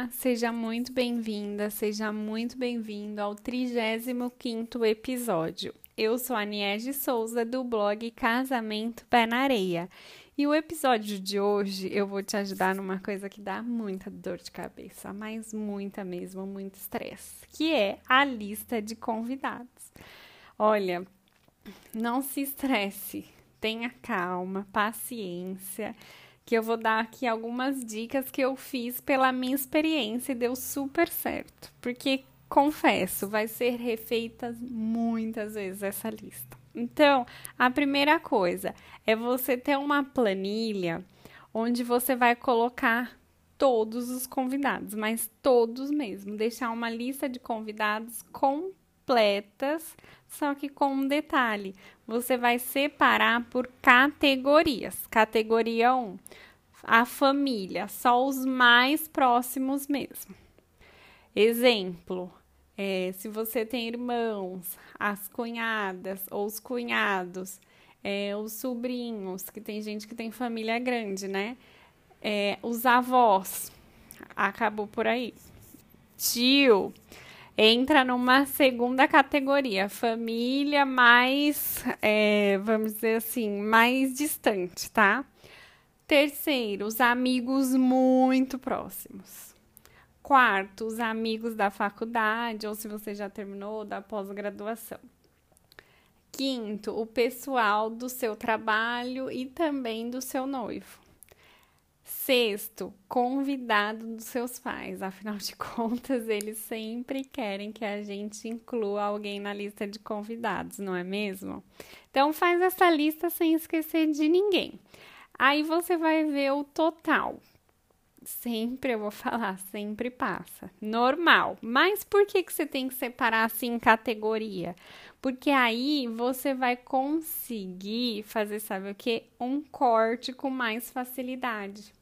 Olá, seja muito bem-vinda, seja muito bem-vindo ao 35º episódio. Eu sou a Niege Souza do blog Casamento Pé na Areia. E o episódio de hoje eu vou te ajudar numa coisa que dá muita dor de cabeça, mas muita mesmo, muito estresse, que é a lista de convidados. Olha, não se estresse, tenha calma, paciência que eu vou dar aqui algumas dicas que eu fiz pela minha experiência e deu super certo. Porque, confesso, vai ser refeita muitas vezes essa lista. Então, a primeira coisa é você ter uma planilha onde você vai colocar todos os convidados, mas todos mesmo. Deixar uma lista de convidados completas, só que com um detalhe: você vai separar por categorias. Categoria 1, a família, só os mais próximos mesmo. Exemplo: é, se você tem irmãos, as cunhadas ou os cunhados, é, os sobrinhos, que tem gente que tem família grande, né? É, os avós, acabou por aí. Tio, entra numa segunda categoria, família mais, é, vamos dizer assim, mais distante, tá? Terceiro, os amigos muito próximos. Quarto, os amigos da faculdade, ou se você já terminou, da pós-graduação. Quinto, o pessoal do seu trabalho e também do seu noivo. Sexto, convidado dos seus pais. Afinal de contas, eles sempre querem que a gente inclua alguém na lista de convidados, não é mesmo? Então faz essa lista sem esquecer de ninguém. Aí você vai ver o total. Sempre eu vou falar, sempre passa. Normal. Mas por que, que você tem que separar assim em categoria? Porque aí você vai conseguir fazer, sabe o que? Um corte com mais facilidade.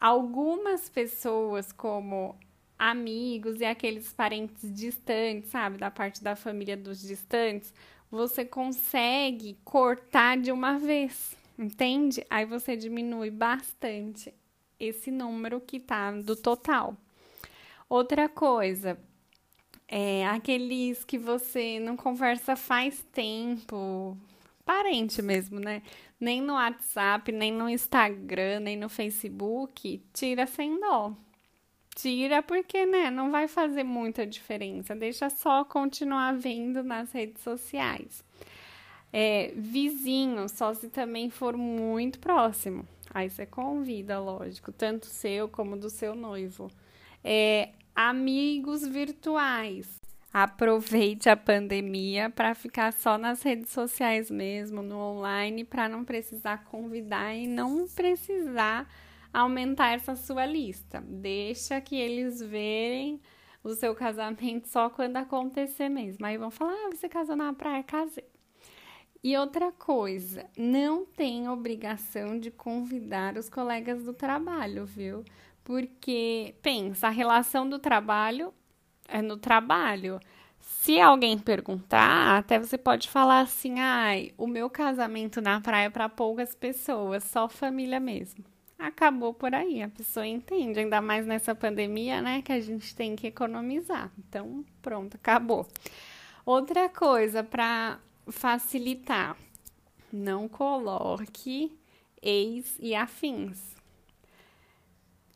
Algumas pessoas, como amigos e aqueles parentes distantes, sabe, da parte da família dos distantes, você consegue cortar de uma vez, entende? Aí você diminui bastante esse número que tá do total. Outra coisa, é aqueles que você não conversa faz tempo, parente mesmo, né? Nem no WhatsApp, nem no Instagram, nem no Facebook, tira sem dó. Tira porque, né, não vai fazer muita diferença. Deixa só continuar vendo nas redes sociais. É, vizinho, só se também for muito próximo. Aí você convida, lógico, tanto seu como do seu noivo. É, amigos virtuais. Aproveite a pandemia para ficar só nas redes sociais mesmo, no online, para não precisar convidar e não precisar aumentar essa sua lista. Deixa que eles verem o seu casamento só quando acontecer mesmo. Aí vão falar: ah, você casou na praia? Casei. E outra coisa, não tem obrigação de convidar os colegas do trabalho, viu? Porque, pensa, a relação do trabalho é no trabalho. Se alguém perguntar, até você pode falar assim: ai, o meu casamento na praia é para poucas pessoas, só família mesmo. Acabou por aí, a pessoa entende, ainda mais nessa pandemia, né, que a gente tem que economizar. Então, pronto, acabou. Outra coisa para facilitar, não coloque ex e afins.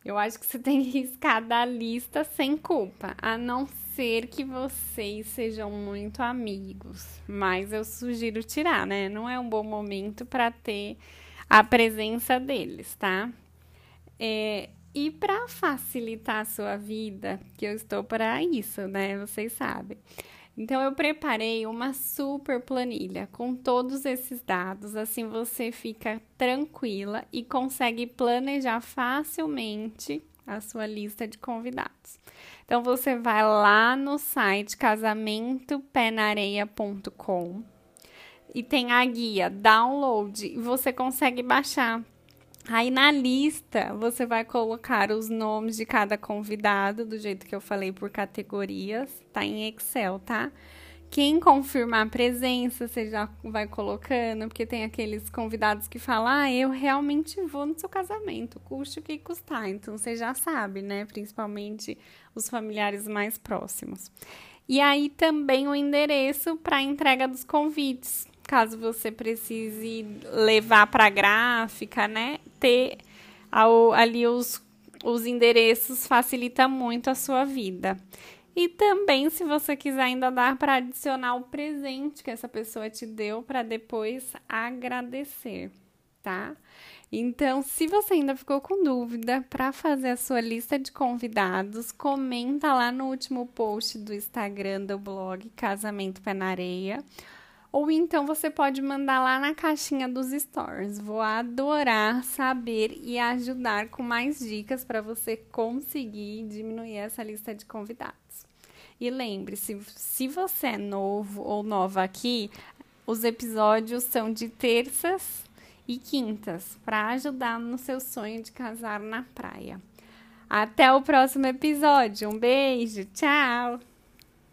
Eu acho que você tem que riscar da lista sem culpa, a não ser que vocês sejam muito amigos. Mas eu sugiro tirar, né? Não é um bom momento para ter a presença deles, tá? É, e para facilitar a sua vida, que eu estou para isso, né? Vocês sabem. Então eu preparei uma super planilha com todos esses dados, assim você fica tranquila e consegue planejar facilmente a sua lista de convidados. Então você vai lá no site casamentopenareia.com e tem a guia download e você consegue baixar Aí na lista você vai colocar os nomes de cada convidado, do jeito que eu falei por categorias, tá em Excel, tá? Quem confirmar a presença, você já vai colocando, porque tem aqueles convidados que falam: Ah, eu realmente vou no seu casamento, custe o que custar. Então você já sabe, né? Principalmente os familiares mais próximos. E aí também o endereço para entrega dos convites, caso você precise levar para gráfica, né? Ter ao, ali os, os endereços facilita muito a sua vida. E também, se você quiser ainda dar para adicionar o presente que essa pessoa te deu para depois agradecer, tá? Então, se você ainda ficou com dúvida para fazer a sua lista de convidados, comenta lá no último post do Instagram do blog Casamento Pé na Areia. Ou então você pode mandar lá na caixinha dos stories. Vou adorar saber e ajudar com mais dicas para você conseguir diminuir essa lista de convidados. E lembre-se, se você é novo ou nova aqui, os episódios são de terças e quintas para ajudar no seu sonho de casar na praia. Até o próximo episódio. Um beijo, tchau!